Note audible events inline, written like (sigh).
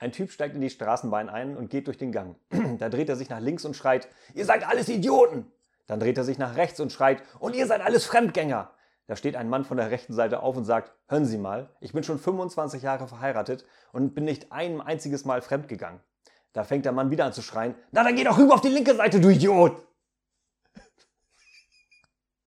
Ein Typ steigt in die Straßenbahn ein und geht durch den Gang. (clears throat) da dreht er sich nach links und schreit, ihr seid alles Idioten. Dann dreht er sich nach rechts und schreit, und ihr seid alles Fremdgänger. Da steht ein Mann von der rechten Seite auf und sagt, hören Sie mal, ich bin schon 25 Jahre verheiratet und bin nicht ein einziges Mal fremdgegangen. Da fängt der Mann wieder an zu schreien, na dann geh doch rüber auf die linke Seite, du Idiot!